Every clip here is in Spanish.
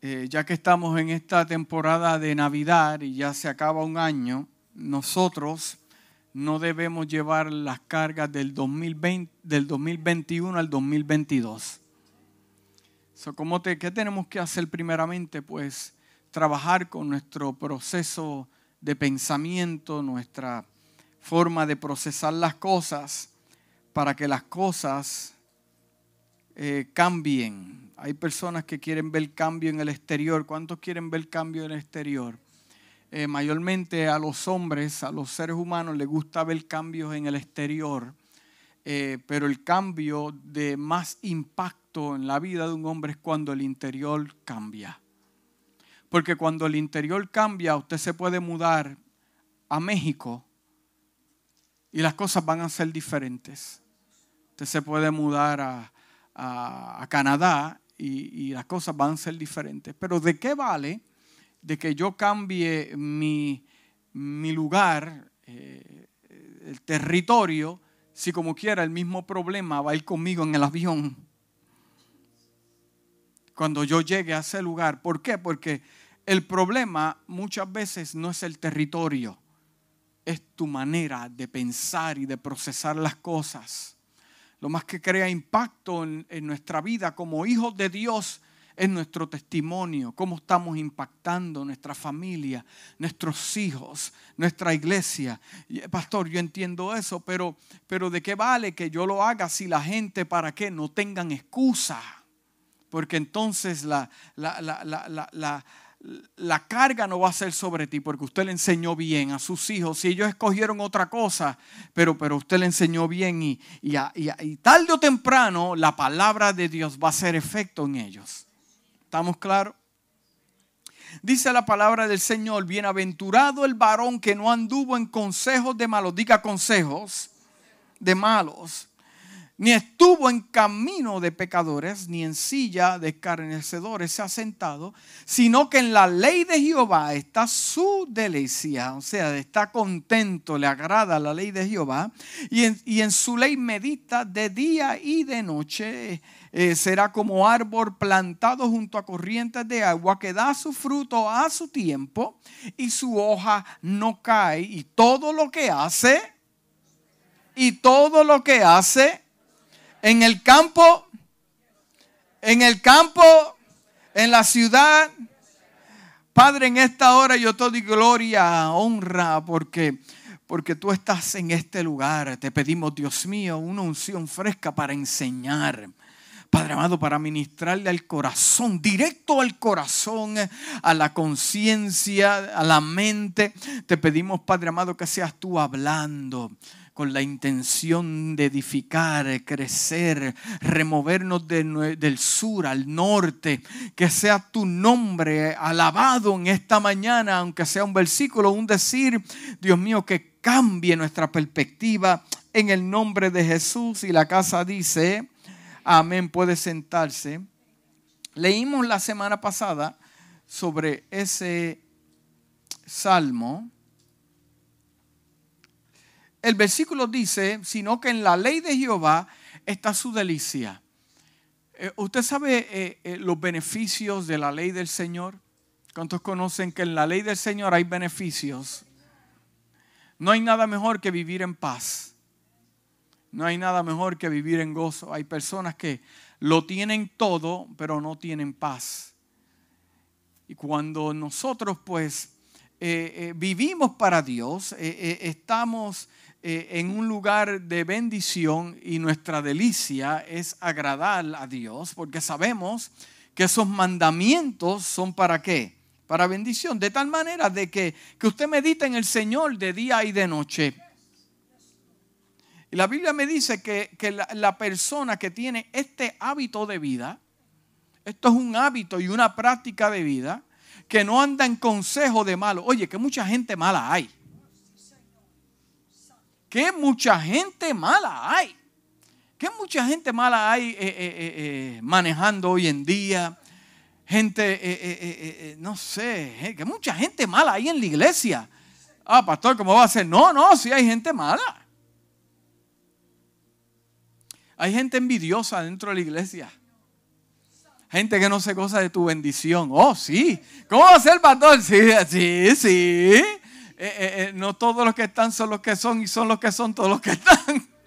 eh, ya que estamos en esta temporada de Navidad y ya se acaba un año, nosotros no debemos llevar las cargas del, 2020, del 2021 al 2022. So, te, ¿Qué tenemos que hacer primeramente? Pues trabajar con nuestro proceso de pensamiento, nuestra forma de procesar las cosas, para que las cosas eh, cambien. Hay personas que quieren ver cambio en el exterior. ¿Cuántos quieren ver cambio en el exterior? Eh, mayormente a los hombres, a los seres humanos, les gusta ver cambios en el exterior, eh, pero el cambio de más impacto en la vida de un hombre es cuando el interior cambia. Porque cuando el interior cambia, usted se puede mudar a México y las cosas van a ser diferentes. Usted se puede mudar a, Canadá y, las cosas van a ser diferentes. Pero ¿de qué vale de que yo cambie mi, lugar, eh, el territorio, si como quiera el mismo problema va a ir conmigo en el avión. Cuando yo llegue a ese lugar. ¿Por qué? Porque el problema muchas veces no es el territorio, es tu manera de pensar y de procesar las cosas. Lo más que crea impacto en, nuestra vida como hijos de Dios es nuestro testimonio, cómo estamos impactando nuestra familia, nuestros hijos, nuestra iglesia. Pastor, yo entiendo eso, pero, pero ¿de qué vale que yo lo haga si la gente, para qué, no tengan excusa? Porque entonces la, la, la, la carga no va a ser sobre ti porque usted le enseñó bien a sus hijos. Si ellos escogieron otra cosa, pero, pero usted le enseñó bien y, y, y, tarde o temprano la palabra de Dios va a hacer efecto en ellos. ¿Estamos claros? Dice la palabra del Señor, bienaventurado el varón que no anduvo en consejos de malos, diga consejos de malos, ni estuvo en camino de pecadores, ni en silla de escarnecedores se ha sentado, sino que en la ley de Jehová está su delicia, o sea, está contento, le agrada la ley de Jehová, y en, su ley medita de día y de noche. Eh, será como árbol plantado junto a corrientes de agua que da su fruto a su tiempo y su hoja no cae y todo lo que hace y todo lo que hace en el campo en el campo en la ciudad Padre, en esta hora yo te doy gloria, honra, porque, porque tú estás en este lugar. Te pedimos, Dios mío, una unción fresca para enseñar. Padre amado, para ministrarle al corazón, directo al corazón, a la conciencia, a la mente. Te pedimos, Padre amado, que seas tú hablando con la intención de edificar, crecer, removernos del sur al norte, que sea tu nombre alabado en esta mañana, aunque sea un versículo, un decir, Dios mío, que cambie nuestra perspectiva en el nombre de Jesús. Y la casa dice, Amén, puede sentarse. Leímos la semana pasada sobre ese salmo. El versículo dice, sino que en la ley de Jehová está su delicia. Eh, ¿Usted sabe eh, eh, los beneficios de la ley del Señor? ¿Cuántos conocen que en la ley del Señor hay beneficios? No hay nada mejor que vivir en paz. No hay nada mejor que vivir en gozo. Hay personas que lo tienen todo, pero no tienen paz. Y cuando nosotros pues vivimos para Dios, eh, en un lugar de bendición y nuestra delicia es agradar a Dios, porque sabemos que esos mandamientos son para qué? Para bendición, de tal manera de que, que usted medita en el Señor de día y de noche y la Biblia me dice que, la, persona que tiene este hábito de vida, esto es un hábito y una práctica de vida, que no anda en consejo de malo. Oye, que mucha gente mala hay. Que mucha gente mala hay. Que mucha gente mala hay eh, eh, eh, manejando hoy en día. Gente, no sé, que mucha gente mala hay en la iglesia. Ah, pastor, ¿cómo va a ser? No, no, sí hay gente mala. Hay gente envidiosa dentro de la iglesia. Gente que no se goza de tu bendición. Oh, sí. ¿Cómo va a ser, pastor? Sí, sí, sí. Eh, eh, eh, no todos los que están son los que son y son los que son todos los que están.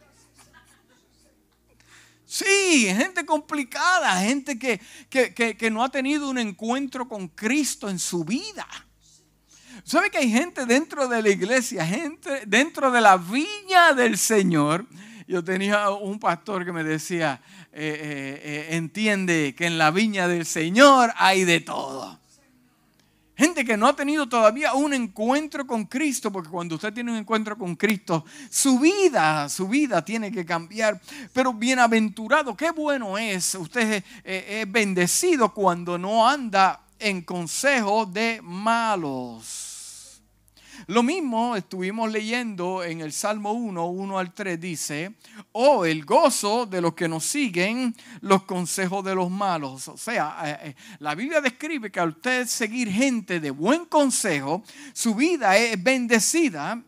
Sí, gente complicada, gente que, que, no ha tenido un encuentro con Cristo en su vida. ¿Sabe que hay gente dentro de la iglesia, gente dentro de la viña del Señor? Yo tenía un pastor que me decía, entiende que en la viña del Señor hay de todo. Gente que no ha tenido todavía un encuentro con Cristo, porque cuando usted tiene un encuentro con Cristo, su vida, su vida tiene que cambiar. Pero bienaventurado, qué bueno es, usted es bendecido cuando no anda en consejo de malos. Lo mismo estuvimos leyendo en el Salmo 1, 1 al 3, dice, oh, el gozo de los que nos siguen los consejos de los malos. O sea, eh, eh, la Biblia describe que al usted seguir gente de buen consejo, su vida es bendecida.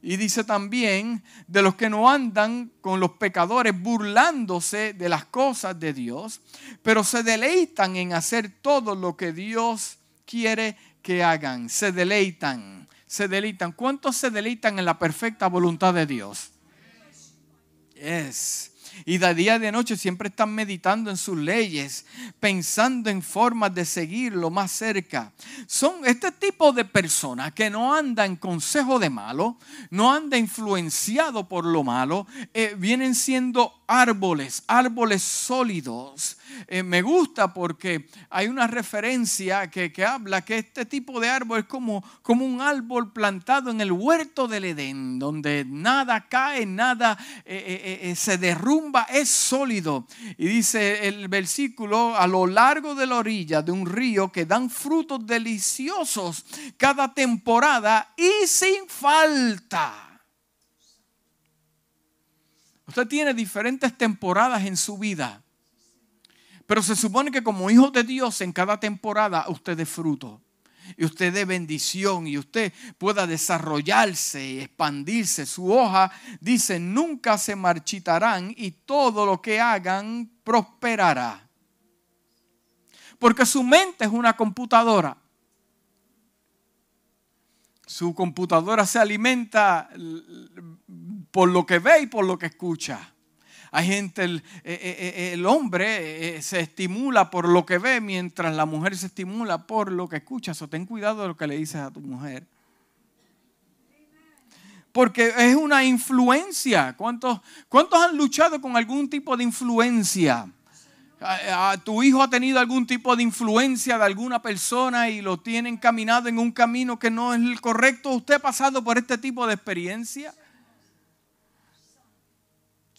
Y dice también de los que no andan con los pecadores burlándose de las cosas de Dios, pero se deleitan en hacer todo lo que Dios quiere que hagan. Se deleitan se deleitan. ¿Cuántos se deleitan en la perfecta voluntad de Dios? Es. Y de día y de noche siempre están meditando en sus leyes, pensando en formas de seguirlo más cerca. Son este tipo de personas que no anda en consejo de malo, no anda influenciado por lo malo, eh, vienen siendo árboles, árboles sólidos. Eh, me gusta porque hay una referencia que, habla que este tipo de árbol es como, como un árbol plantado en el huerto del Edén, donde nada cae, nada eh, eh, se derrumba, es sólido. Y dice el versículo, a lo largo de la orilla de un río que dan frutos deliciosos cada temporada y sin falta. Usted tiene diferentes temporadas en su vida. Pero se supone que como hijo de Dios en cada temporada usted dé fruto. Y usted dé bendición y usted pueda desarrollarse y expandirse. Su hoja dice, nunca se marchitarán y todo lo que hagan prosperará. Porque su mente es una computadora. Su computadora se alimenta por lo que ve y por lo que escucha. Hay gente, el, eh, eh, eh, hombre se estimula por lo que ve, mientras la mujer se estimula por lo que escucha. So, ten cuidado de lo que le dices a tu mujer. Porque es una influencia. ¿Cuántos, ¿Cuántos han luchado con algún tipo de influencia? tu hijo ha tenido algún tipo de influencia de alguna persona y lo tiene encaminado en un camino que no es el correcto. ¿Usted ha pasado por este tipo de experiencia?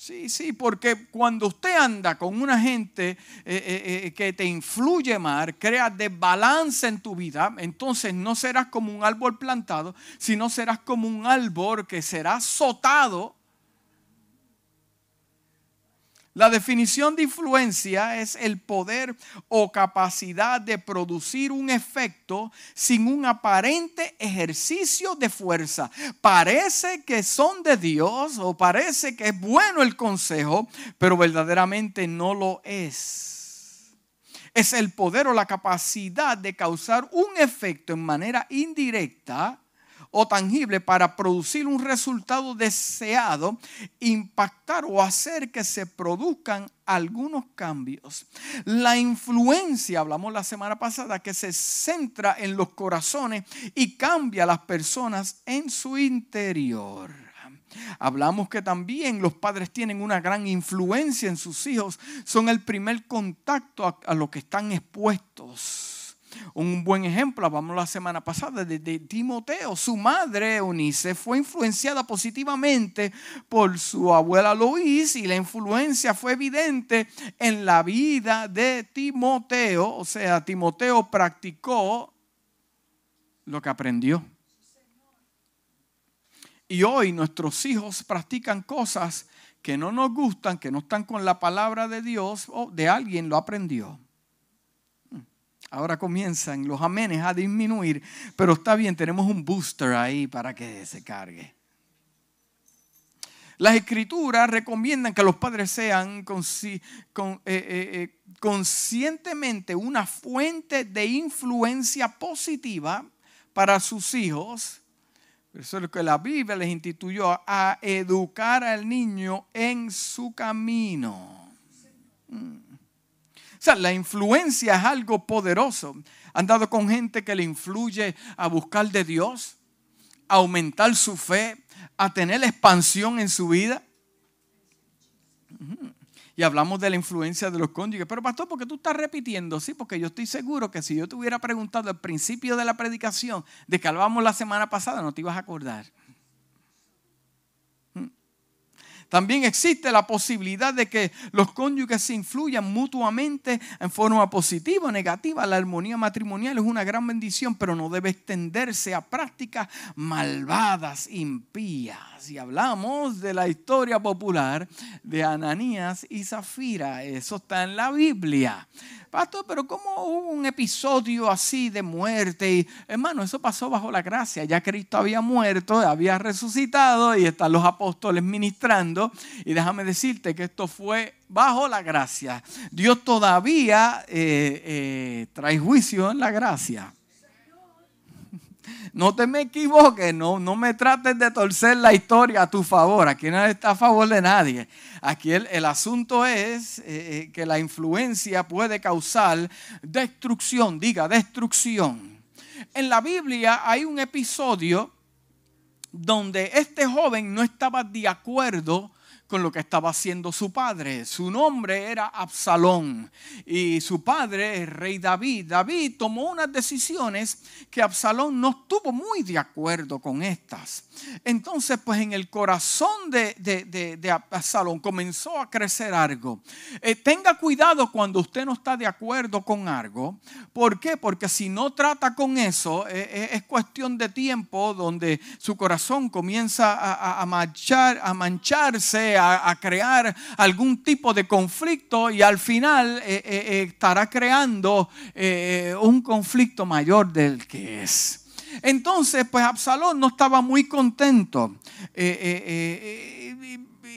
Sí, sí, porque cuando usted anda con una gente eh, eh, eh, que te influye más, crea desbalance en tu vida, entonces no serás como un árbol plantado, sino serás como un árbol que será azotado la definición de influencia es el poder o capacidad de producir un efecto sin un aparente ejercicio de fuerza. Parece que son de Dios o parece que es bueno el consejo, pero verdaderamente no lo es. Es el poder o la capacidad de causar un efecto en manera indirecta o tangible para producir un resultado deseado, impactar o hacer que se produzcan algunos cambios. La influencia, hablamos la semana pasada, que se centra en los corazones y cambia a las personas en su interior. Hablamos que también los padres tienen una gran influencia en sus hijos, son el primer contacto a, a lo que están expuestos. Un buen ejemplo, hablamos la semana pasada de, Timoteo. Su madre, Eunice, fue influenciada positivamente por su abuela Lois y la influencia fue evidente en la vida de Timoteo. O sea, Timoteo practicó lo que aprendió. Y hoy nuestros hijos practican cosas que no nos gustan, que no están con la palabra de Dios o de alguien lo aprendió. Ahora comienzan los amenes a disminuir, pero está bien, tenemos un booster ahí para que se cargue. Las escrituras recomiendan que los padres sean eh, eh, eh, conscientemente una fuente de influencia positiva para sus hijos. Eso es lo que la Biblia les instituyó a educar al niño en su camino. Mm. O sea, la influencia es algo poderoso. Han dado con gente que le influye a buscar de Dios, a aumentar su fe, a tener expansión en su vida. Y hablamos de la influencia de los cónyuges. Pero pastor, ¿por qué tú estás repitiendo? Sí, porque yo estoy seguro que si yo te hubiera preguntado al principio de la predicación de que hablábamos la semana pasada, no te ibas a acordar. También existe la posibilidad de que los cónyuges se influyan mutuamente en forma positiva o negativa. La armonía matrimonial es una gran bendición, pero no debe extenderse a prácticas malvadas, impías. Y hablamos de la historia popular de Ananías y Zafira. Eso está en la Biblia. Pastor, pero ¿cómo hubo un episodio así de muerte? Y, hermano, eso pasó bajo la gracia. Ya Cristo había muerto, había resucitado y están los apóstoles ministrando. Y déjame decirte que esto fue bajo la gracia. Dios todavía eh, eh, trae juicio en la gracia. No te me equivoques, no, no me trates de torcer la historia a tu favor. Aquí no está a favor de nadie. Aquí el, asunto es eh, eh, que la influencia puede causar destrucción, diga destrucción. En la Biblia hay un episodio donde este joven no estaba de acuerdo con lo que estaba haciendo su padre. Su nombre era Absalón y su padre, el rey David. David tomó unas decisiones que Absalón no estuvo muy de acuerdo con estas. Entonces, pues en el corazón de, Absalón comenzó a crecer algo. Eh, tenga cuidado cuando usted no está de acuerdo con algo. ¿Por qué? Porque si no trata con eso, eh, eh, es cuestión de tiempo donde su corazón comienza a, a mancharse, a, crear algún tipo de conflicto y al final eh, eh, eh, estará creando un conflicto mayor del que es. Entonces, pues Absalón no estaba muy contento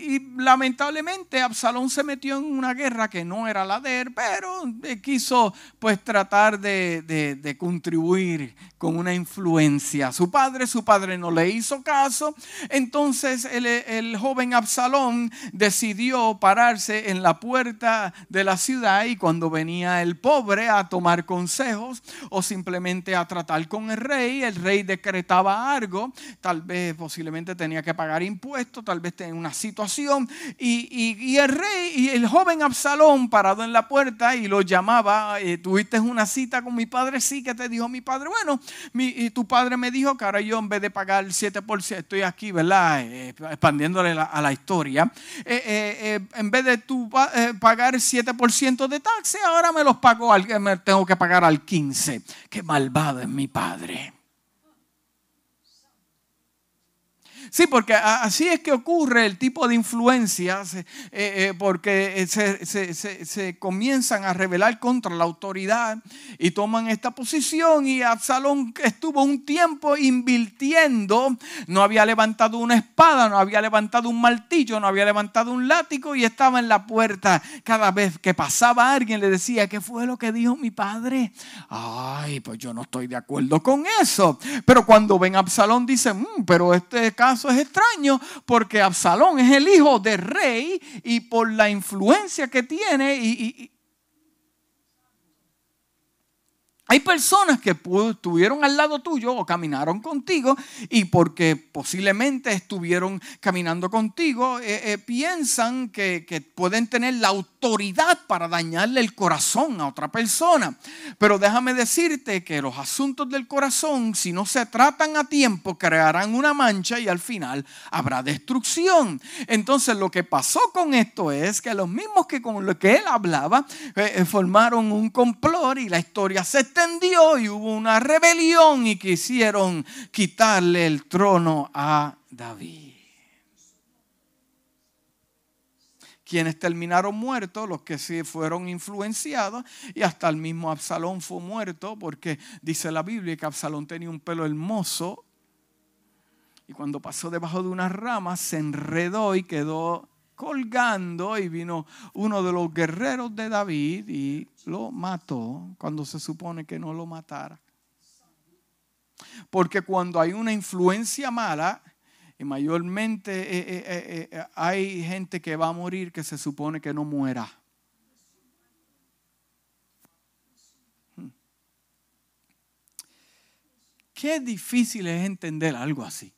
y lamentablemente Absalón se metió en una guerra que no era la de él, pero quiso pues tratar de, contribuir con una influencia. Su padre, su padre no le hizo caso, entonces el, el joven Absalón decidió pararse en la puerta de la ciudad y cuando venía el pobre a tomar consejos o simplemente a tratar con el rey, el rey decretaba algo, tal vez posiblemente tenía que pagar impuestos, tal vez tenía una situación y, el rey y el joven Absalón parado en la puerta y lo llamaba, eh, tuviste una cita con mi padre, sí, que te dijo mi padre, bueno, mi, tu padre me dijo que ahora yo en vez de pagar el 7%, estoy aquí, ¿verdad? Eh, expandiéndole a la historia, eh, en vez de tú pagar el 7% de taxi, ahora me los pago, al, me tengo que pagar al 15%. Qué malvado es mi padre. Sí, porque así es que ocurre el tipo de influencias, eh, eh, porque se, comienzan a rebelar contra la autoridad y toman esta posición. Y Absalón estuvo un tiempo invirtiendo, no había levantado una espada, no había levantado un martillo, no había levantado un látigo y estaba en la puerta. Cada vez que pasaba alguien le decía, ¿qué fue lo que dijo mi padre? Ay, pues yo no estoy de acuerdo con eso. Pero cuando ven a Absalón dice, mm, pero este caso es extraño porque Absalón es el hijo del rey y por la influencia que tiene y, Hay personas que estuvieron al lado tuyo o caminaron contigo y porque posiblemente estuvieron caminando contigo, eh, eh, piensan que, pueden tener la autoridad para dañarle el corazón a otra persona. Pero déjame decirte que los asuntos del corazón, si no se tratan a tiempo, crearán una mancha y al final habrá destrucción. Entonces lo que pasó con esto es que los mismos que con lo que él hablaba eh, formaron un complot y la historia se y hubo una rebelión y quisieron quitarle el trono a David. quienes terminaron muertos, los que sí fueron influenciados, y hasta el mismo Absalón fue muerto, porque dice la Biblia que Absalón tenía un pelo hermoso Y cuando pasó debajo de unas ramas, se enredó y quedó colgando y vino uno de los guerreros de David y lo mató cuando se supone que no lo matara. Porque cuando hay una influencia mala, y mayormente eh, eh, eh, hay gente que va a morir que se supone que no muera. Hmm. Qué difícil es entender algo así.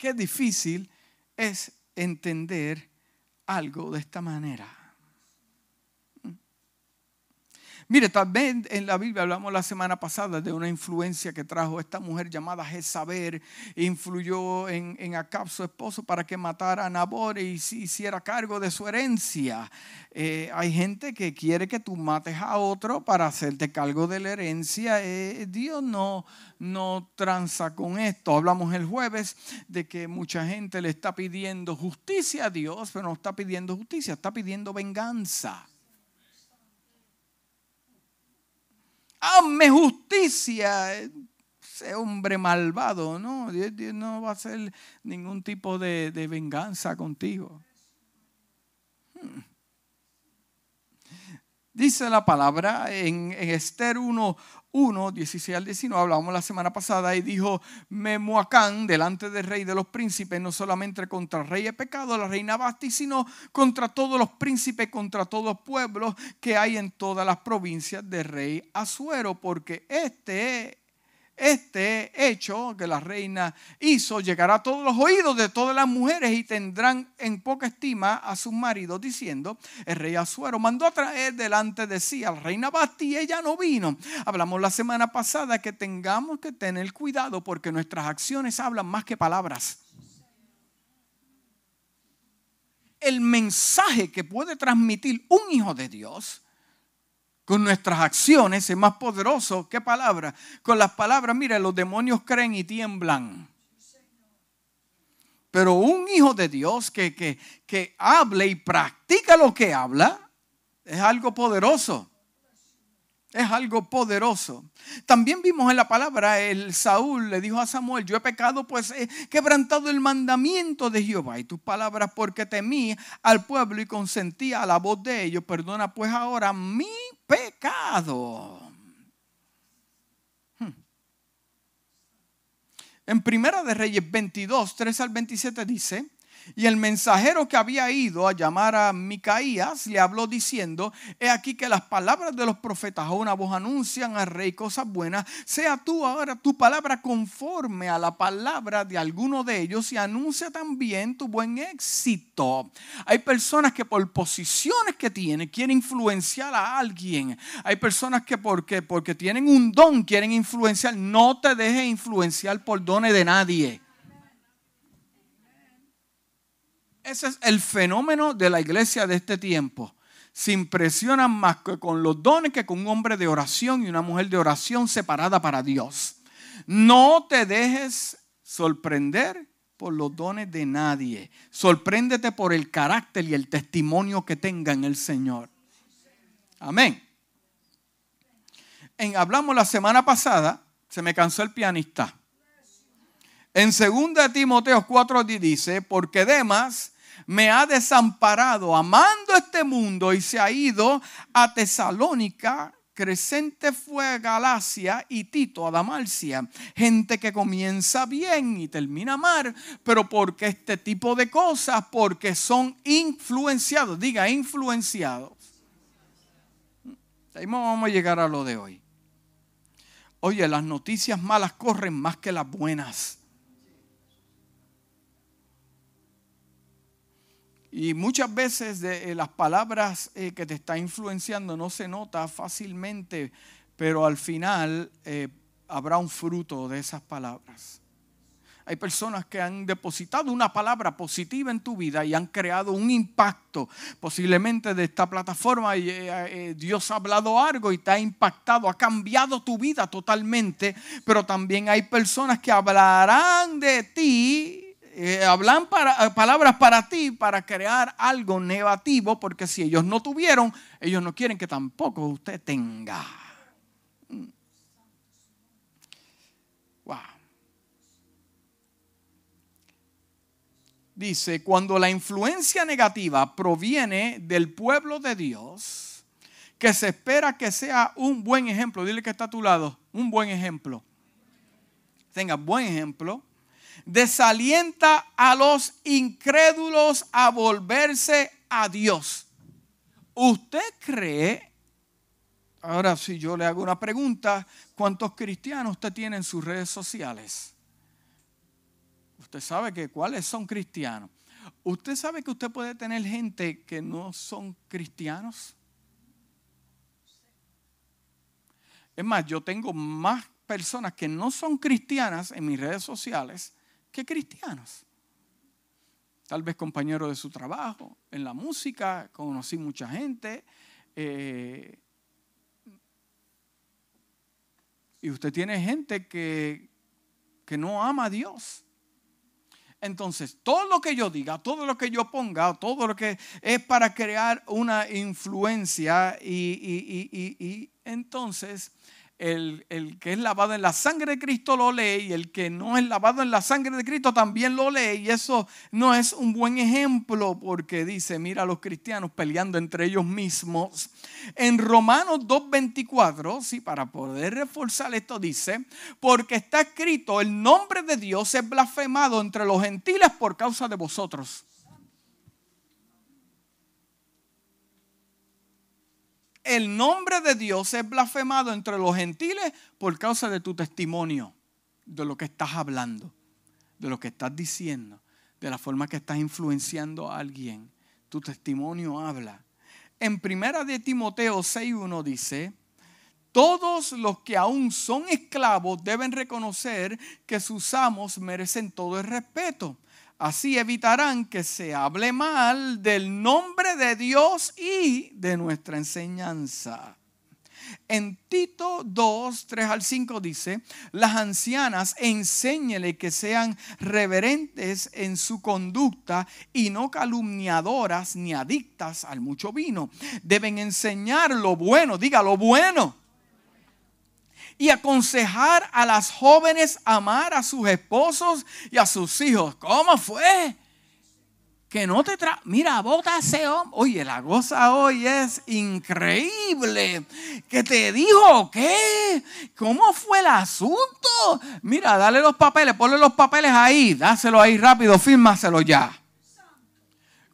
Qué difícil es entender algo de esta manera. Mire, también en la Biblia hablamos la semana pasada de una influencia que trajo esta mujer llamada Jezabel, influyó en, en Acab, su esposo, para que matara a Nabor y hiciera cargo de su herencia. Eh, hay gente que quiere que tú mates a otro para hacerte cargo de la herencia. Eh, Dios no, no tranza con esto. Hablamos el jueves de que mucha gente le está pidiendo justicia a Dios, pero no está pidiendo justicia, está pidiendo venganza. Hazme justicia. Ese hombre malvado, ¿no? Dios, no va a hacer ningún tipo de, venganza contigo. Hmm. Dice la palabra en, en Esther 1, 1, 16 al 19, hablábamos la semana pasada, y dijo Memuacán delante del rey de los príncipes, no solamente contra el rey de pecado, la reina Basti, sino contra todos los príncipes, contra todos los pueblos que hay en todas las provincias del rey Azuero, porque este este hecho que la reina hizo llegará a todos los oídos de todas las mujeres y tendrán en poca estima a sus maridos diciendo, el rey Azuero mandó a traer delante de sí a la reina y ella no vino. Hablamos la semana pasada que tengamos que tener cuidado porque nuestras acciones hablan más que palabras. El mensaje que puede transmitir un hijo de Dios con nuestras acciones es más poderoso. ¿Qué palabra? Con las palabras, mire, los demonios creen y tiemblan. Pero un hijo de Dios que, que, que hable y practica lo que habla es algo poderoso. Es algo poderoso. También vimos en la palabra, el Saúl le dijo a Samuel, yo he pecado pues he quebrantado el mandamiento de Jehová y tus palabras porque temí al pueblo y consentía a la voz de ellos. Perdona pues ahora mi pecado. Hmm. En Primera de Reyes 22, 3 al 27 dice, y el mensajero que había ido a llamar a Micaías le habló diciendo, he aquí que las palabras de los profetas a una voz anuncian al rey cosas buenas, sea tú ahora tu palabra conforme a la palabra de alguno de ellos y anuncia también tu buen éxito. Hay personas que por posiciones que tienen quieren influenciar a alguien. Hay personas que porque, porque tienen un don quieren influenciar. No te dejes influenciar por dones de nadie. Ese es el fenómeno de la iglesia de este tiempo. Se impresionan más con los dones que con un hombre de oración y una mujer de oración separada para Dios. No te dejes sorprender por los dones de nadie. Sorpréndete por el carácter y el testimonio que tenga en el Señor. Amén. En, hablamos la semana pasada, se me cansó el pianista. En 2 Timoteo 4 dice, porque Demas me ha desamparado amando este mundo y se ha ido a Tesalónica, Crescente fue Galacia y Tito a. Gente que comienza bien y termina mal, pero porque este tipo de cosas, porque son influenciados, diga influenciados. Ahí vamos a llegar a lo de hoy. Oye, las noticias malas corren más que las buenas. Y muchas veces eh, las palabras eh, que te está influenciando no se nota fácilmente, pero al final eh, habrá un fruto de esas palabras. Hay personas que han depositado una palabra positiva en tu vida y han creado un impacto posiblemente de esta plataforma. Dios ha hablado algo y te ha impactado, ha cambiado tu vida totalmente. Pero también hay personas que hablarán de ti eh, hablan para, eh, palabras para ti para crear algo negativo, porque si ellos no tuvieron, ellos no quieren que tampoco usted tenga. Mm. Wow. Dice, cuando la influencia negativa proviene del pueblo de Dios, que se espera que sea un buen ejemplo, dile que está a tu lado, un buen ejemplo. Tenga buen ejemplo Desalienta a los incrédulos a volverse a Dios. ¿Usted cree? Ahora, si yo le hago una pregunta, ¿cuántos cristianos usted tiene en sus redes sociales? Usted sabe que cuáles son cristianos. ¿Usted sabe que usted puede tener gente que no son cristianos? Es más, yo tengo más personas que no son cristianas en mis redes sociales que cristianos. Tal vez compañeros de su trabajo, en la música, conocí mucha gente. Eh, y usted tiene gente que, que no ama a Dios. Entonces, todo lo que yo diga, todo lo que yo ponga, todo lo que es para crear una influencia y, entonces el, que es lavado en la sangre de Cristo lo lee y el que no es lavado en la sangre de Cristo también lo lee. Y eso no es un buen ejemplo porque dice, mira a los cristianos peleando entre ellos mismos. En Romanos 2.24, sí, para poder reforzar esto dice, porque está escrito, el nombre de Dios es blasfemado entre los gentiles por causa de vosotros. El nombre de Dios es blasfemado entre los gentiles por causa de tu testimonio, de lo que estás hablando, de lo que estás diciendo, de la forma que estás influenciando a alguien. Tu testimonio habla. En primera de Timoteo 6.1 dice, todos los que aún son esclavos deben reconocer que sus amos merecen todo el respeto Así evitarán que se hable mal del nombre de Dios y de nuestra enseñanza. En Tito 2, 3 al 5 dice, las ancianas enséñele que sean reverentes en su conducta y no calumniadoras ni adictas al mucho vino. Deben enseñar lo bueno, diga lo bueno y aconsejar a las jóvenes amar a sus esposos y a sus hijos. ¿Cómo fue? Que no te tra... Mira, bota ese hombre. Oye, la goza hoy es increíble. ¿Qué te dijo? ¿Qué? ¿Cómo fue el asunto? Mira, dale los papeles, ponle los papeles ahí. Dáselo ahí rápido, fírmaselo ya.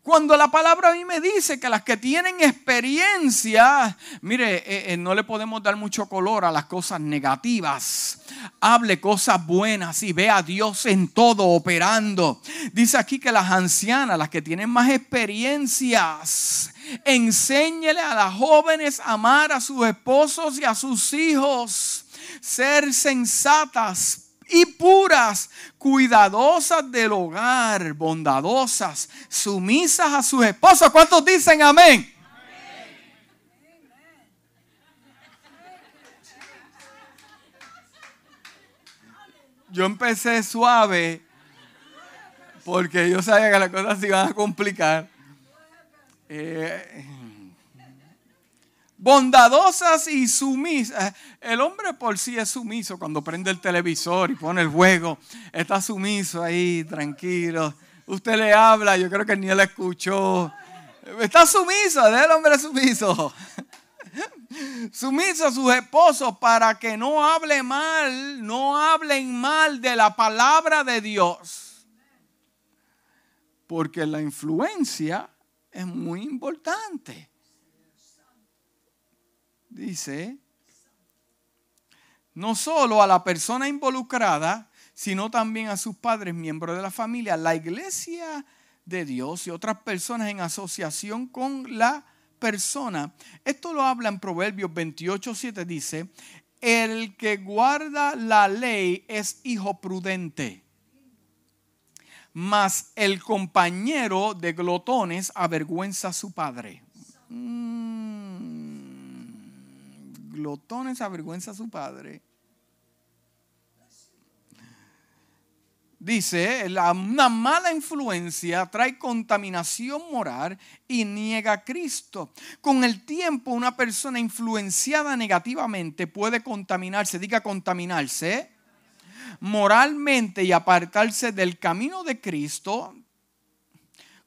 Cuando la palabra a mí me dice que las que tienen experiencia, mire, eh, eh, no le podemos dar mucho color a las cosas negativas. Hable cosas buenas y ve a Dios en todo operando. Dice aquí que las ancianas, las que tienen más experiencias, enséñele a las jóvenes a amar a sus esposos y a sus hijos, ser sensatas, y puras, cuidadosas del hogar, bondadosas, sumisas a sus esposos. ¿Cuántos dicen amén? Yo empecé suave porque yo sabía que las cosas se iban a complicar. Eh, bondadosas y sumisas. El hombre por sí es sumiso cuando prende el televisor y pone el juego. Está sumiso ahí, tranquilo. Usted le habla, yo creo que ni él escuchó. Está sumiso, el hombre sumiso. Sumiso a sus esposos para que no hable mal, no hablen mal de la palabra de Dios. Porque la influencia es muy importante dice, no solo a la persona involucrada, sino también a sus padres, miembros de la familia, la iglesia de Dios y otras personas en asociación con la persona. Esto lo habla en Proverbios 28, 7, dice, el que guarda la ley es hijo prudente, mas el compañero de glotones avergüenza a su padre. Mm glotones avergüenza a su padre. Dice, una mala influencia trae contaminación moral y niega a Cristo. Con el tiempo, una persona influenciada negativamente puede contaminarse, diga contaminarse, moralmente y apartarse del camino de Cristo.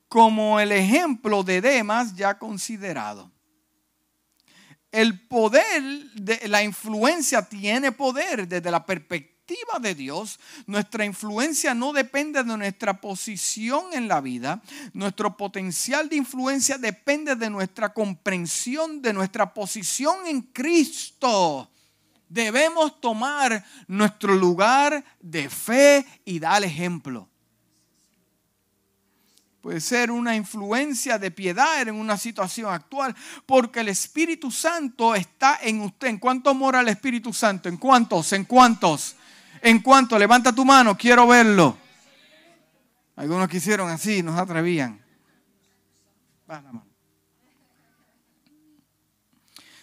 como el ejemplo de Demas ya considerado. El poder, de la influencia tiene poder desde la perspectiva de Dios. Nuestra influencia no depende de nuestra posición en la vida. Nuestro potencial de influencia depende de nuestra comprensión de nuestra posición en Cristo. Debemos tomar nuestro lugar de fe y dar ejemplo. Puede ser una influencia de piedad en una situación actual, porque el Espíritu Santo está en usted. ¿En cuánto mora el Espíritu Santo? ¿En cuántos? ¿En cuántos? ¿En cuántos? Levanta tu mano, quiero verlo. Algunos quisieron así, no se atrevían.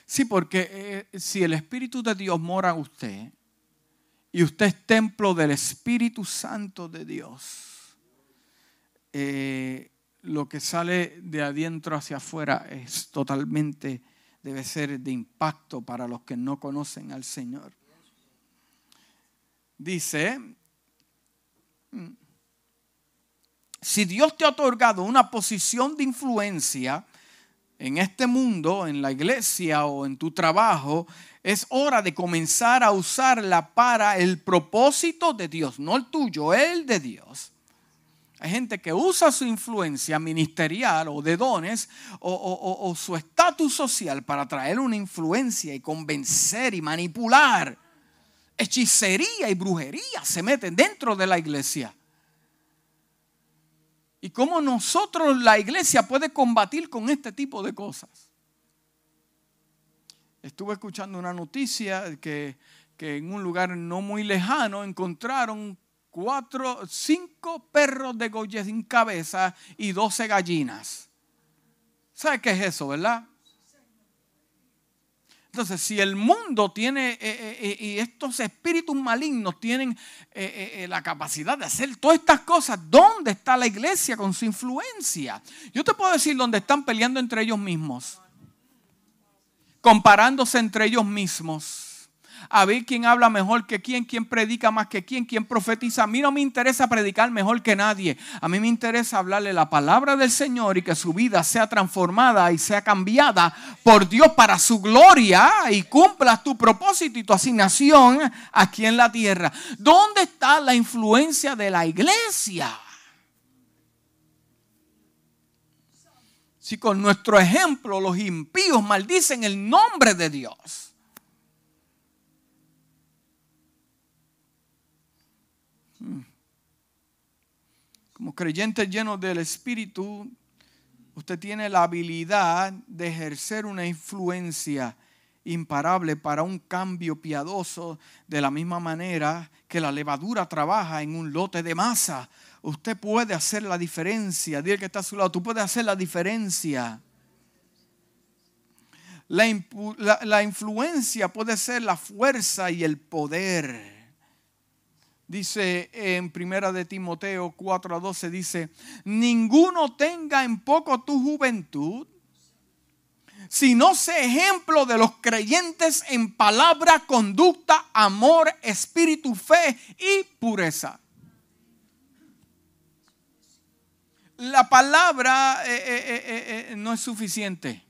Sí, porque eh, si el Espíritu de Dios mora en usted y usted es templo del Espíritu Santo de Dios, eh, lo que sale de adentro hacia afuera es totalmente, debe ser de impacto para los que no conocen al Señor. Dice, mm, si Dios te ha otorgado una posición de influencia en este mundo, en la iglesia o en tu trabajo, es hora de comenzar a usarla para el propósito de Dios, no el tuyo, el de Dios. Hay gente que usa su influencia ministerial o de dones o, su estatus social para traer una influencia y convencer y manipular. Hechicería y brujería se meten dentro de la iglesia. Y cómo nosotros, la iglesia, puede combatir con este tipo de cosas. Estuve escuchando una noticia que, que en un lugar no muy lejano encontraron cuatro, cinco perros de Goya sin cabeza y doce gallinas. ¿Sabe qué es eso, verdad? Entonces, si el mundo tiene eh, eh, eh, y estos espíritus malignos tienen la capacidad de hacer todas estas cosas, ¿dónde está la iglesia con su influencia? Yo te puedo decir dónde están peleando entre ellos mismos, comparándose entre ellos mismos a ver quién habla mejor que quién, quién predica más que quién, quién profetiza. A mí no me interesa predicar mejor que nadie. A mí me interesa hablarle la palabra del Señor y que su vida sea transformada y sea cambiada por Dios para su gloria y cumpla tu propósito y tu asignación aquí en la tierra. ¿Dónde está la influencia de la iglesia? Si con nuestro ejemplo los impíos maldicen el nombre de Dios. Como creyente lleno del Espíritu, usted tiene la habilidad de ejercer una influencia imparable para un cambio piadoso de la misma manera que la levadura trabaja en un lote de masa. Usted puede hacer la diferencia. Dile que está a su lado, tú puedes hacer la diferencia. La, la influencia puede ser la fuerza y el poder. Dice en primera de Timoteo 4 a 12, dice, ninguno tenga en poco tu juventud, sino sé ejemplo de los creyentes en palabra, conducta, amor, espíritu, fe y pureza. La palabra eh, eh, eh, no es suficiente.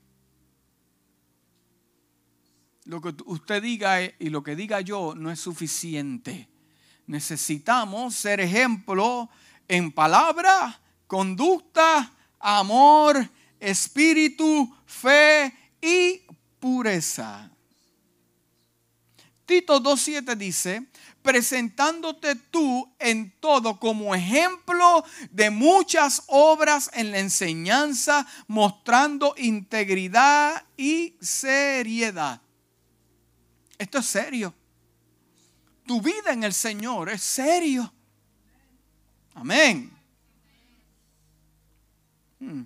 Lo que usted diga y lo que diga yo no es suficiente necesitamos ser ejemplo en palabra, conducta, amor, espíritu, fe y pureza. Tito 2.7 dice, presentándote tú en todo como ejemplo de muchas obras en la enseñanza, mostrando integridad y seriedad. Esto es serio tu vida en el Señor es serio. Amén. Hmm.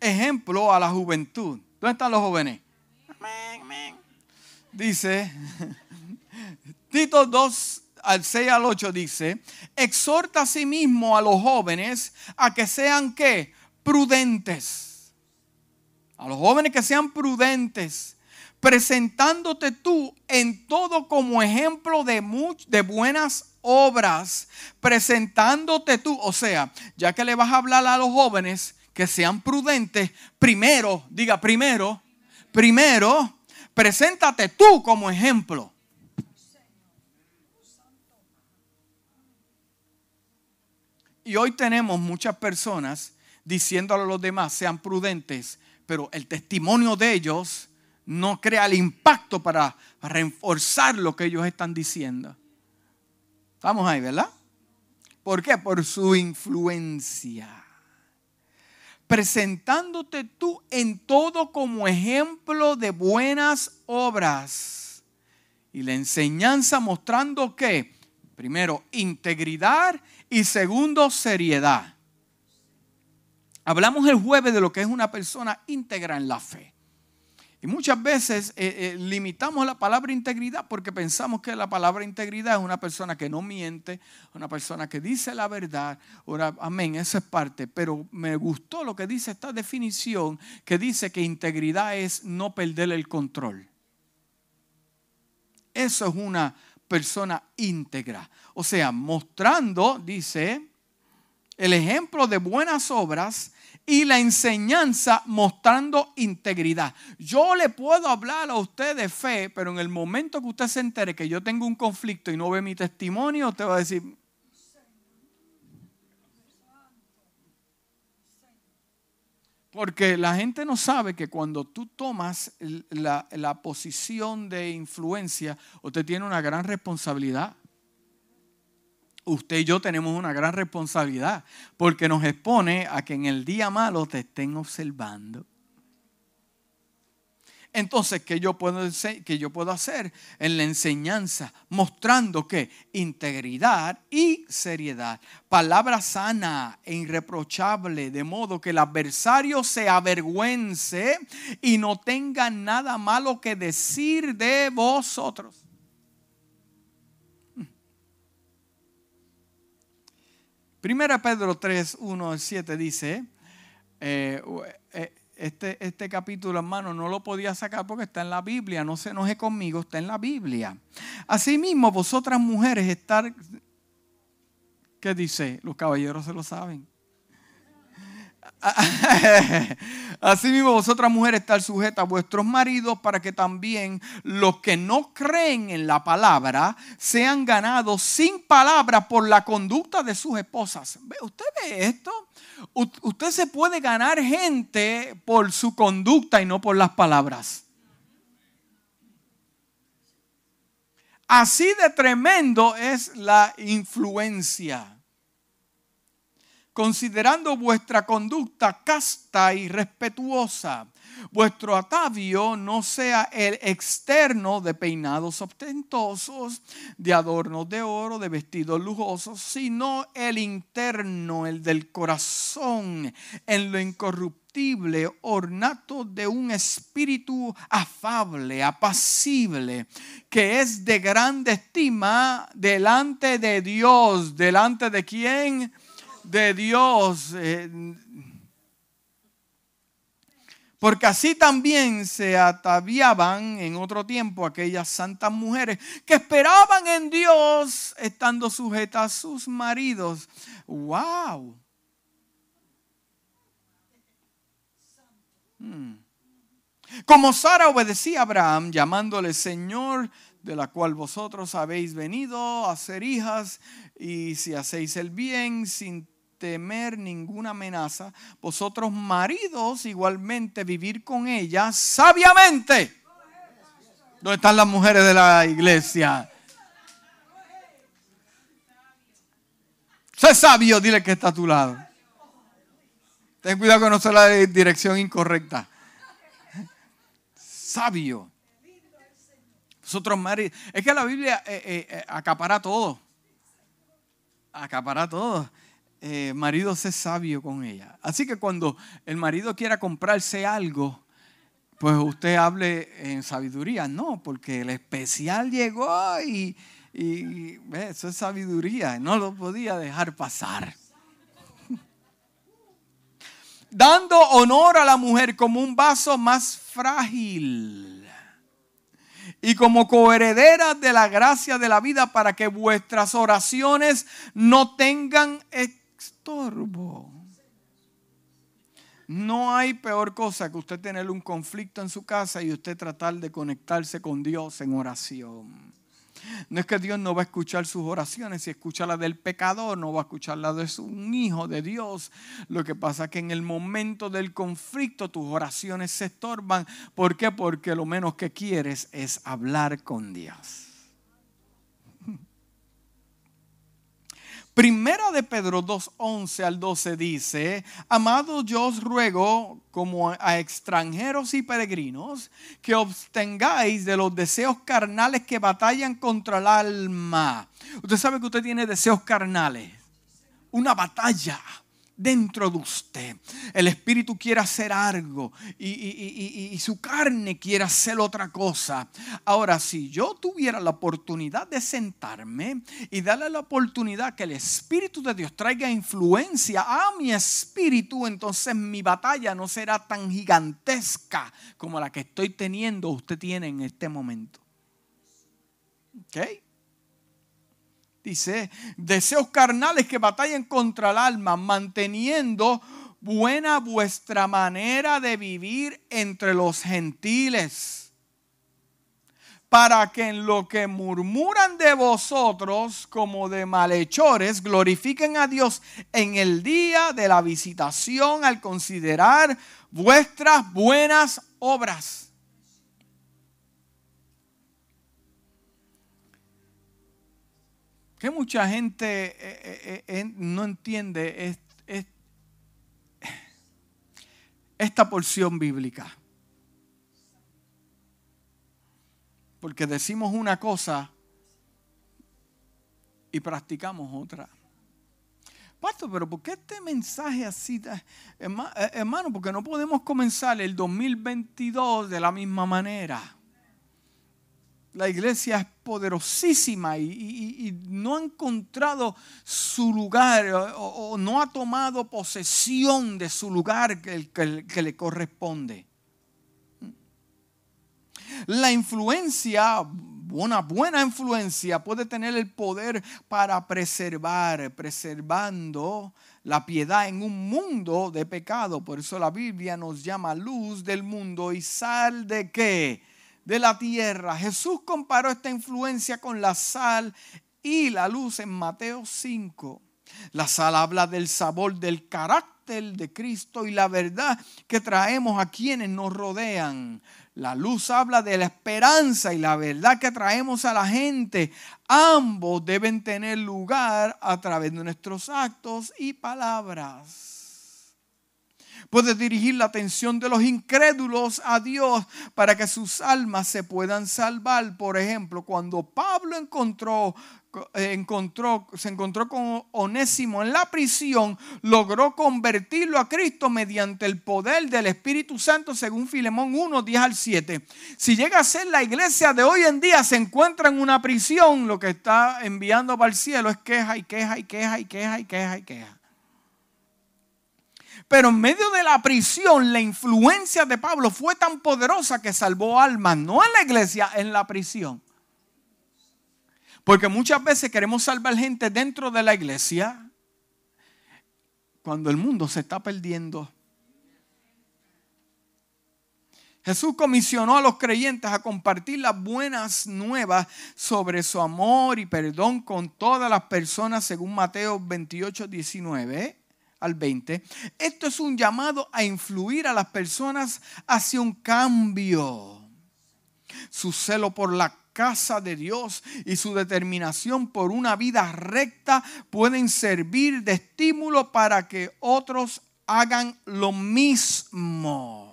Ejemplo a la juventud. ¿Dónde están los jóvenes? Amén, amén. Dice, Tito 2 al 6 al 8 dice, exhorta a sí mismo a los jóvenes a que sean qué? Prudentes. A los jóvenes que sean prudentes presentándote tú en todo como ejemplo de, de buenas obras, presentándote tú, o sea, ya que le vas a hablar a los jóvenes que sean prudentes, primero, diga primero, primero, preséntate tú como ejemplo. Y hoy tenemos muchas personas diciéndole a los demás, sean prudentes, pero el testimonio de ellos no crea el impacto para reforzar lo que ellos están diciendo. Estamos ahí, ¿verdad? ¿Por qué? Por su influencia. Presentándote tú en todo como ejemplo de buenas obras. Y la enseñanza mostrando que, primero, integridad y segundo, seriedad. Hablamos el jueves de lo que es una persona íntegra en la fe. Y muchas veces eh, eh, limitamos la palabra integridad porque pensamos que la palabra integridad es una persona que no miente, una persona que dice la verdad. amén, esa es parte. Pero me gustó lo que dice esta definición, que dice que integridad es no perder el control. Eso es una persona íntegra. O sea, mostrando, dice, el ejemplo de buenas obras y la enseñanza mostrando integridad. Yo le puedo hablar a usted de fe, pero en el momento que usted se entere que yo tengo un conflicto y no ve mi testimonio, usted va a decir... Porque la gente no sabe que cuando tú tomas la, la posición de influencia, usted tiene una gran responsabilidad usted y yo tenemos una gran responsabilidad porque nos expone a que en el día malo te estén observando. Entonces, ¿qué yo puedo, qué yo puedo hacer en la enseñanza? Mostrando que integridad y seriedad, palabra sana e irreprochable, de modo que el adversario se avergüence y no tenga nada malo que decir de vosotros. Primera Pedro 3, 1 7 dice, eh, eh, este, este capítulo, hermano, no lo podía sacar porque está en la Biblia, no se enoje conmigo, está en la Biblia. Asimismo, vosotras mujeres, estar, ¿qué dice? Los caballeros se lo saben. Asimismo, vosotras mujeres, estar sujetas a vuestros maridos para que también los que no creen en la palabra sean ganados sin palabra por la conducta de sus esposas. ¿Usted ve esto? Usted se puede ganar gente por su conducta y no por las palabras. Así de tremendo es la influencia considerando vuestra conducta casta y respetuosa. Vuestro atavio no sea el externo de peinados ostentosos, de adornos de oro, de vestidos lujosos, sino el interno, el del corazón, en lo incorruptible, ornato de un espíritu afable, apacible, que es de grande estima delante de Dios. ¿Delante de quién? De Dios. Eh, porque así también se ataviaban en otro tiempo aquellas santas mujeres que esperaban en Dios estando sujetas a sus maridos. ¡Wow! Hmm. Como Sara obedecía a Abraham, llamándole Señor, de la cual vosotros habéis venido a ser hijas, y si hacéis el bien sin temer ninguna amenaza, vosotros maridos igualmente vivir con ella sabiamente. ¿Dónde están las mujeres de la iglesia? Sé sabio, dile que está a tu lado. Ten cuidado con no sea la dirección incorrecta. Sabio. Vosotros maridos. Es que la Biblia eh, eh, eh, acapara todo. Acapara todo eh, marido sé sabio con ella. Así que cuando el marido quiera comprarse algo, pues usted hable en sabiduría. No, porque el especial llegó y, y eso es sabiduría. No lo podía dejar pasar. Dando honor a la mujer como un vaso más frágil. y como coherederas de la gracia de la vida para que vuestras oraciones no tengan estorbo. No hay peor cosa que usted tener un conflicto en su casa y usted tratar de conectarse con Dios en oración. No es que Dios no va a escuchar sus oraciones, si escucha la del pecador, no va a escuchar la de un hijo de Dios. Lo que pasa es que en el momento del conflicto tus oraciones se estorban. ¿Por qué? Porque lo menos que quieres es hablar con Dios. Primera de Pedro 2, 11 al 12 dice, Amado yo os ruego como a extranjeros y peregrinos que obtengáis de los deseos carnales que batallan contra el alma. Usted sabe que usted tiene deseos carnales, una batalla dentro de usted. El espíritu quiere hacer algo y, su carne quiere hacer otra cosa. Ahora, si yo tuviera la oportunidad de sentarme y darle la oportunidad que el espíritu de Dios traiga influencia a mi espíritu, entonces mi batalla no será tan gigantesca como la que estoy teniendo, usted tiene en este momento. ¿Ok? Dice, deseos carnales que batallen contra el alma, manteniendo buena vuestra manera de vivir entre los gentiles, para que en lo que murmuran de vosotros como de malhechores, glorifiquen a Dios en el día de la visitación al considerar vuestras buenas obras. Que mucha gente eh, eh, eh, no entiende esta porción bíblica. Porque decimos una cosa y practicamos otra. Pastor, pero ¿por qué este mensaje así? Hermano, porque no podemos comenzar el 2022 de la misma manera la iglesia es poderosísima y, no ha encontrado su lugar o, no ha tomado posesión de su lugar que, que le corresponde. La influencia, una buena influencia, puede tener el poder para preservar, preservando la piedad en un mundo de pecado. Por eso la Biblia nos llama luz del mundo y sal de qué? De la tierra. Jesús comparó esta influencia con la sal y la luz en Mateo 5. La sal habla del sabor del carácter de Cristo y la verdad que traemos a quienes nos rodean. La luz habla de la esperanza y la verdad que traemos a la gente. Ambos deben tener lugar a través de nuestros actos y palabras puede dirigir la atención de los incrédulos a Dios para que sus almas se puedan salvar. Por ejemplo, cuando Pablo encontró se encontró con Onésimo en la prisión, logró convertirlo a Cristo mediante el poder del Espíritu Santo, según Filemón 1, 10 al 7. Si llega a ser la iglesia de hoy en día, se encuentra en una prisión, lo que está enviando para el cielo es queja y queja y queja y queja y queja y queja. Pero en medio de la prisión, la influencia de Pablo fue tan poderosa que salvó almas, no en la iglesia, en la prisión. Porque muchas veces queremos salvar gente dentro de la iglesia cuando el mundo se está perdiendo. Jesús comisionó a los creyentes a compartir las buenas nuevas sobre su amor y perdón con todas las personas, según Mateo 28, 19 al 20, esto es un llamado a influir a las personas hacia un cambio. Su celo por la casa de Dios y su determinación por una vida recta pueden servir de estímulo para que otros hagan lo mismo.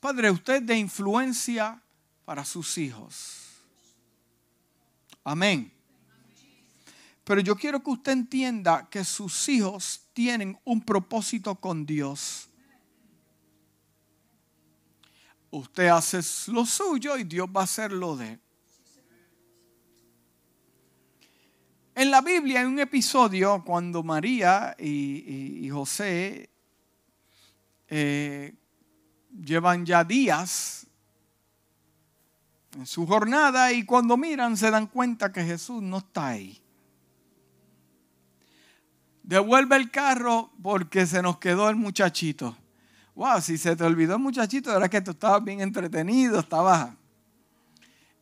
Padre, usted de influencia para sus hijos. Amén. Pero yo quiero que usted entienda que sus hijos tienen un propósito con Dios. Usted hace lo suyo y Dios va a hacer lo de. En la Biblia hay un episodio cuando María y, José eh, llevan ya días en su jornada y cuando miran se dan cuenta que Jesús no está ahí. Devuelve el carro porque se nos quedó el muchachito. Wow, si se te olvidó el muchachito, era que tú estabas bien entretenido, estabas.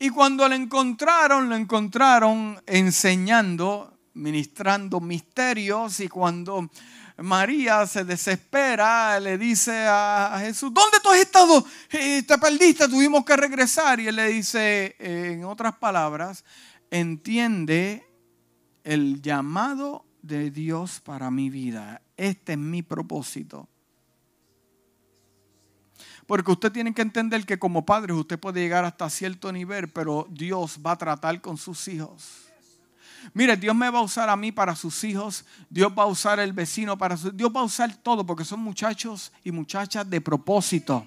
Y cuando lo encontraron, lo encontraron enseñando, ministrando misterios. Y cuando María se desespera, le dice a Jesús, ¿dónde tú has estado? Eh, te perdiste, tuvimos que regresar. Y él le dice, en otras palabras, entiende el llamado de Dios para mi vida. Este es mi propósito. Porque usted tiene que entender que como padre usted puede llegar hasta cierto nivel, pero Dios va a tratar con sus hijos. Mire, Dios me va a usar a mí para sus hijos, Dios va a usar el vecino para sus Dios va a usar todo porque son muchachos y muchachas de propósito.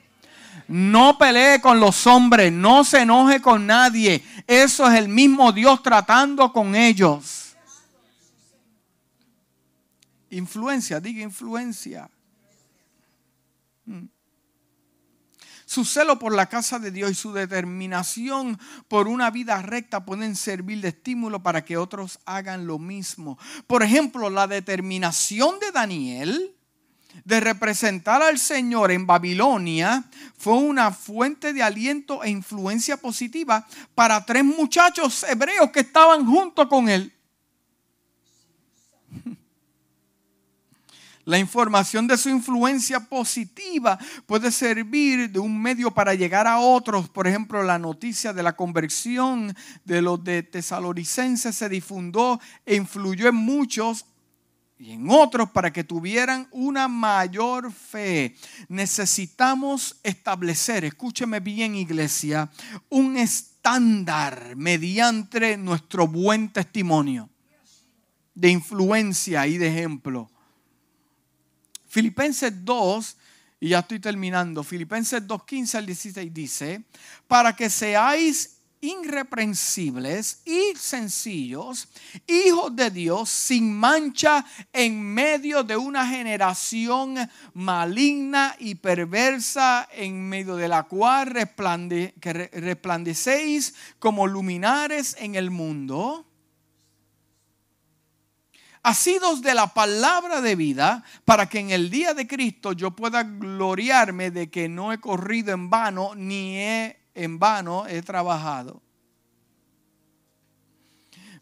No pelee con los hombres, no se enoje con nadie. Eso es el mismo Dios tratando con ellos. Influencia, diga influencia. Mm. Su celo por la casa de Dios y su determinación por una vida recta pueden servir de estímulo para que otros hagan lo mismo. Por ejemplo, la determinación de Daniel de representar al Señor en Babilonia fue una fuente de aliento e influencia positiva para tres muchachos hebreos que estaban junto con él. La información de su influencia positiva puede servir de un medio para llegar a otros. Por ejemplo, la noticia de la conversión de los de tesalonicenses se difundió e influyó en muchos y en otros para que tuvieran una mayor fe. Necesitamos establecer, escúcheme bien iglesia, un estándar mediante nuestro buen testimonio de influencia y de ejemplo. Filipenses 2, y ya estoy terminando, Filipenses 2, 15 al 16 dice, para que seáis irreprensibles y sencillos, hijos de Dios, sin mancha en medio de una generación maligna y perversa, en medio de la cual resplandecéis como luminares en el mundo asidos de la palabra de vida, para que en el día de Cristo yo pueda gloriarme de que no he corrido en vano, ni he, en vano he trabajado.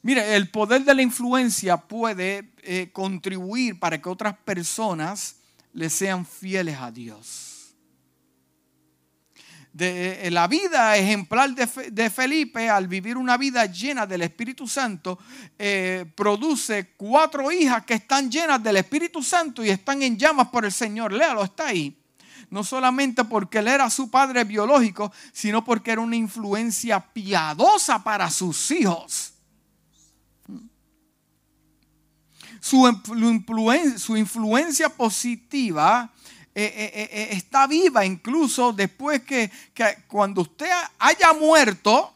Mire, el poder de la influencia puede eh, contribuir para que otras personas le sean fieles a Dios eh, la vida ejemplar de, Felipe, al vivir una vida llena del Espíritu Santo, eh, produce cuatro hijas que están llenas del Espíritu Santo y están en llamas por el Señor. Léalo, está ahí. No solamente porque él era su padre biológico, sino porque era una influencia piadosa para sus hijos. Su, influencia positiva eh, eh, viva incluso después que, cuando usted haya muerto,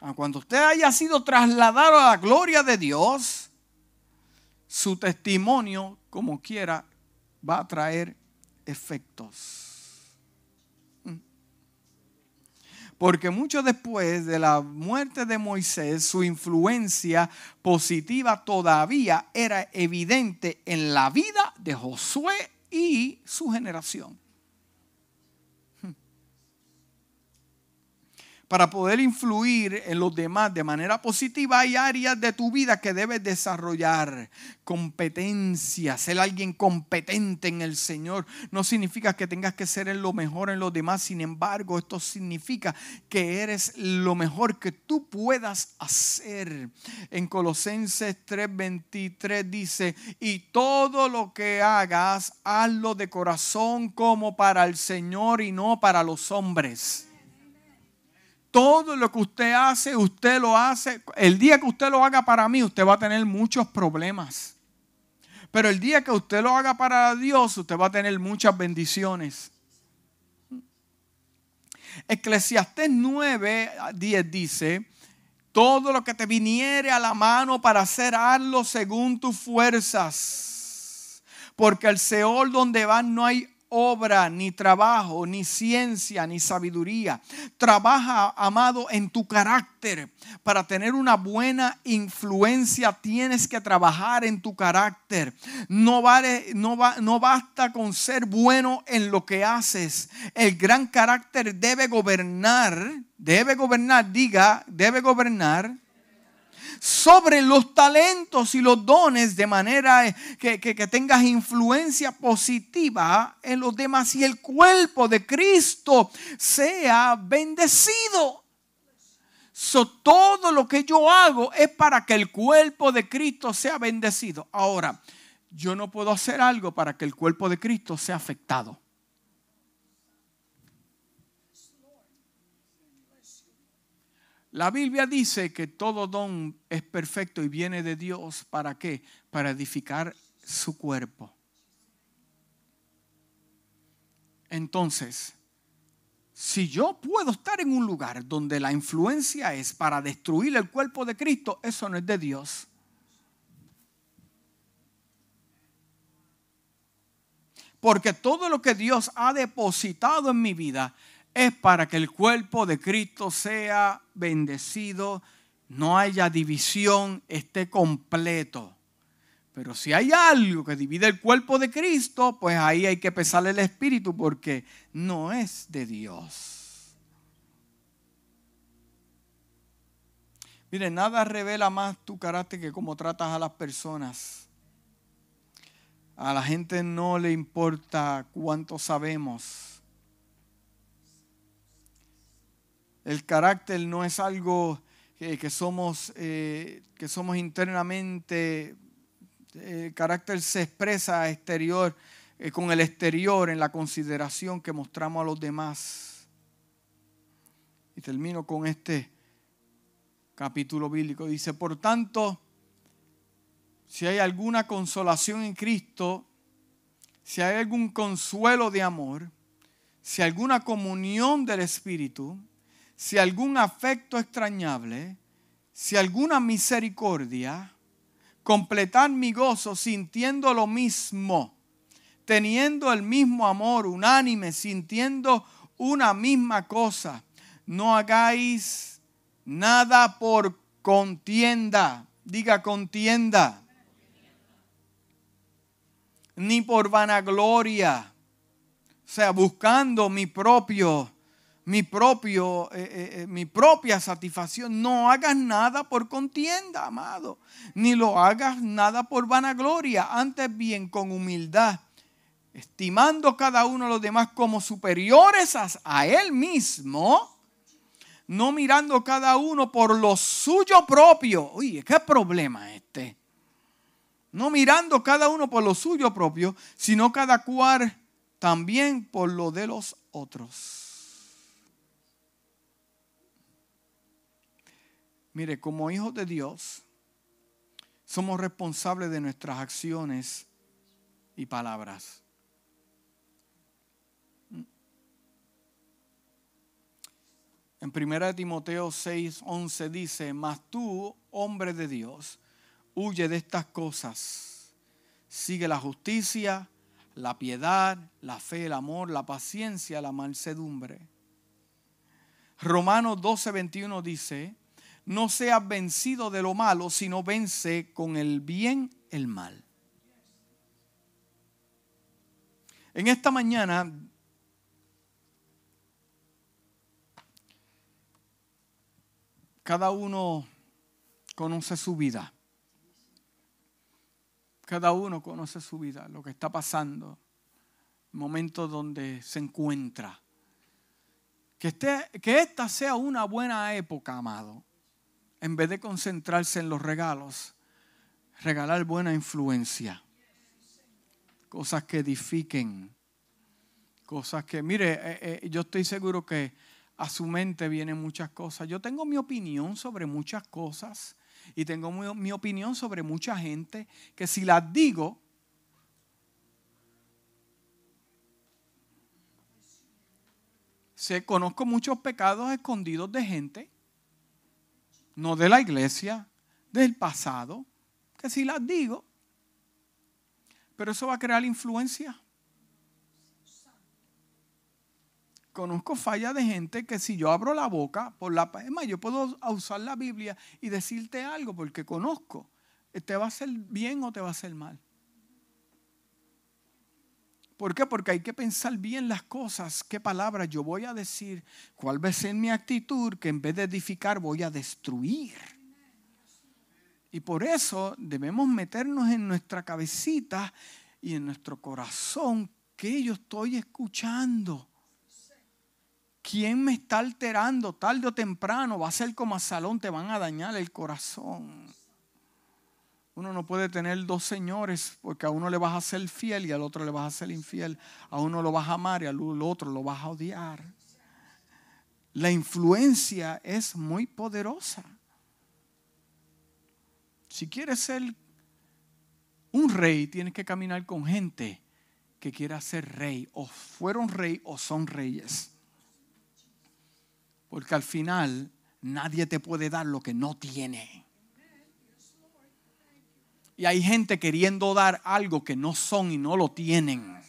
ah, cuando usted haya sido trasladado a la gloria de Dios, su testimonio, como quiera, va a traer efectos. Mm. Porque mucho después de la muerte de Moisés, su influencia positiva todavía era evidente en la vida de Josué y su generación. Para poder influir en los demás de manera positiva, hay áreas de tu vida que debes desarrollar. Competencia, ser alguien competente en el Señor. No significa que tengas que ser lo mejor en los demás. Sin embargo, esto significa que eres lo mejor que tú puedas hacer. En Colosenses 3:23 dice, y todo lo que hagas, hazlo de corazón como para el Señor y no para los hombres todo lo que usted hace, usted lo hace. El día que usted lo haga para mí, usted va a tener muchos problemas. Pero el día que usted lo haga para Dios, usted va a tener muchas bendiciones. Eclesiastés 9, 10 dice, todo lo que te viniere a la mano para hacer, hazlo según tus fuerzas. Porque el Seol donde van no hay obra, ni trabajo, ni ciencia, ni sabiduría. Trabaja, amado, en tu carácter. Para tener una buena influencia tienes que trabajar en tu carácter. No, vale, no, va, no basta con ser bueno en lo que haces. El gran carácter debe gobernar, debe gobernar, diga, debe gobernar sobre los talentos y los dones de manera que, tengas influencia positiva en los demás y el cuerpo de Cristo sea bendecido. todo lo que yo hago es para que el cuerpo de Cristo sea bendecido. Ahora, yo no puedo hacer algo para que el cuerpo de Cristo sea afectado. La Biblia dice que todo don es perfecto y viene de Dios. ¿Para qué? Para edificar su cuerpo. Entonces, si yo puedo estar en un lugar donde la influencia es para destruir el cuerpo de Cristo, eso no es de Dios. Porque todo lo que Dios ha depositado en mi vida es para que el cuerpo de Cristo sea bendecido, no haya división, esté completo. Pero si hay algo que divide el cuerpo de Cristo, pues ahí hay que pesarle el espíritu porque no es de Dios. Mire, nada revela más tu carácter que cómo tratas a las personas. A la gente no le importa cuánto sabemos El carácter no es algo que, somos, eh, que somos internamente. El carácter se expresa exterior, eh, con el exterior en la consideración que mostramos a los demás. Y termino con este capítulo bíblico. Dice, por tanto, si hay alguna consolación en Cristo, si hay algún consuelo de amor, si alguna comunión del Espíritu, si algún afecto extrañable, si alguna misericordia, completar mi gozo sintiendo lo mismo, teniendo el mismo amor unánime, sintiendo una misma cosa. No hagáis nada por contienda, diga contienda, ni por vanagloria, o sea, buscando mi propio mi, propio, eh, eh, eh, mi propia satisfacción. No hagas nada por contienda, amado, ni lo hagas nada por vanagloria, antes bien con humildad, estimando cada uno de los demás como superiores a, a él mismo, no mirando cada uno por lo suyo propio. Oye, ¿qué problema este? No mirando cada uno por lo suyo propio, sino cada cual también por lo de los otros. Mire, como hijos de Dios, somos responsables de nuestras acciones y palabras. En 1 Timoteo 6, 11 dice, mas tú, hombre de Dios, huye de estas cosas. Sigue la justicia, la piedad, la fe, el amor, la paciencia, la mansedumbre. Romanos 12, 21 dice, no seas vencido de lo malo, sino vence con el bien el mal. En esta mañana cada uno conoce su vida. Cada uno conoce su vida, lo que está pasando, el momento donde se encuentra. Que, esté, que esta sea una buena época, amado en vez de concentrarse en los regalos, regalar buena influencia. Cosas que edifiquen. Cosas que, mire, eh, eh, yo estoy seguro que a su mente vienen muchas cosas. Yo tengo mi opinión sobre muchas cosas y tengo mi, opinión sobre mucha gente que si las digo, se conozco muchos pecados escondidos de gente no de la iglesia, del pasado, que si las digo, pero eso va a crear influencia. conozco falla de gente que si yo abro la boca, por la es yo puedo usar la Biblia y decirte algo porque conozco. ¿Te va a hacer bien o te va a hacer mal? ¿Por qué? Porque hay que pensar bien las cosas, qué palabras yo voy a decir, cuál va a ser mi actitud, que en vez de edificar voy a destruir. Y por eso debemos meternos en nuestra cabecita y en nuestro corazón que yo estoy escuchando. ¿Quién me está alterando? Tarde o temprano va a ser como a salón, te van a dañar el corazón. Uno no puede tener dos señores porque a uno le vas a ser fiel y al otro le vas a ser infiel. A uno lo vas a amar y al otro lo vas a odiar. La influencia es muy poderosa. Si quieres ser un rey, tienes que caminar con gente que quiera ser rey. O fueron rey o son reyes. Porque al final nadie te puede dar lo que no tiene. Y hay gente queriendo dar algo que no son y no lo tienen.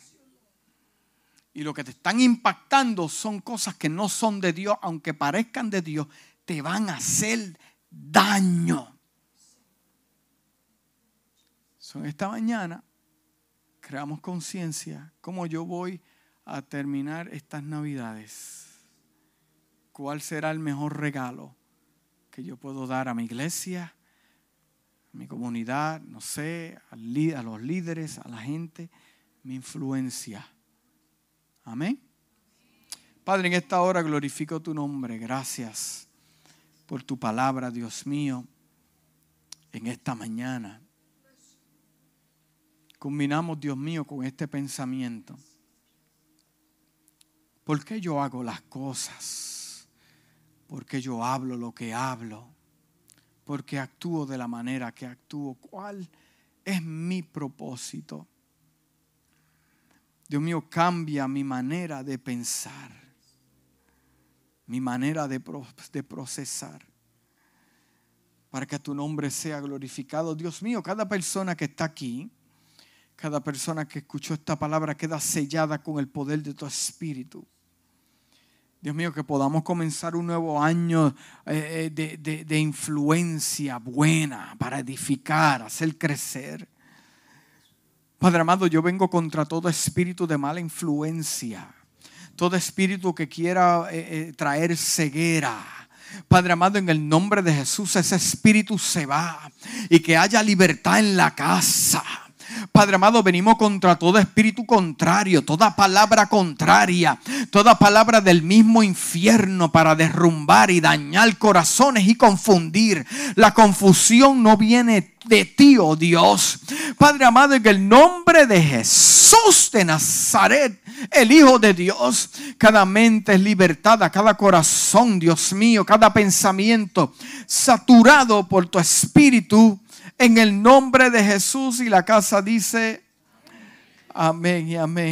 Y lo que te están impactando son cosas que no son de Dios, aunque parezcan de Dios, te van a hacer daño. Son esta mañana creamos conciencia cómo yo voy a terminar estas navidades. ¿Cuál será el mejor regalo que yo puedo dar a mi iglesia? Mi comunidad, no sé, a los líderes, a la gente, mi influencia. Amén. Padre, en esta hora glorifico tu nombre. Gracias por tu palabra, Dios mío, en esta mañana. Combinamos, Dios mío, con este pensamiento. ¿Por qué yo hago las cosas? ¿Por qué yo hablo lo que hablo? Porque actúo de la manera que actúo. ¿Cuál es mi propósito? Dios mío, cambia mi manera de pensar, mi manera de, de procesar, para que tu nombre sea glorificado. Dios mío, cada persona que está aquí, cada persona que escuchó esta palabra queda sellada con el poder de tu espíritu. Dios mío, que podamos comenzar un nuevo año eh, eh, de, influencia buena para edificar, hacer crecer. Padre amado, yo vengo contra todo espíritu de mala influencia, todo espíritu que quiera eh, traer ceguera. Padre amado, en el nombre de Jesús, ese espíritu se va y que haya libertad en la casa. Padre amado, venimos contra todo espíritu contrario, toda palabra contraria, toda palabra del mismo infierno para derrumbar y dañar corazones y confundir. La confusión no viene de ti, oh Dios. Padre amado, en el nombre de Jesús de Nazaret, el Hijo de Dios, cada mente es libertada, cada corazón, Dios mío, cada pensamiento saturado por tu espíritu en el nombre de Jesús y la casa dice, amén y amén.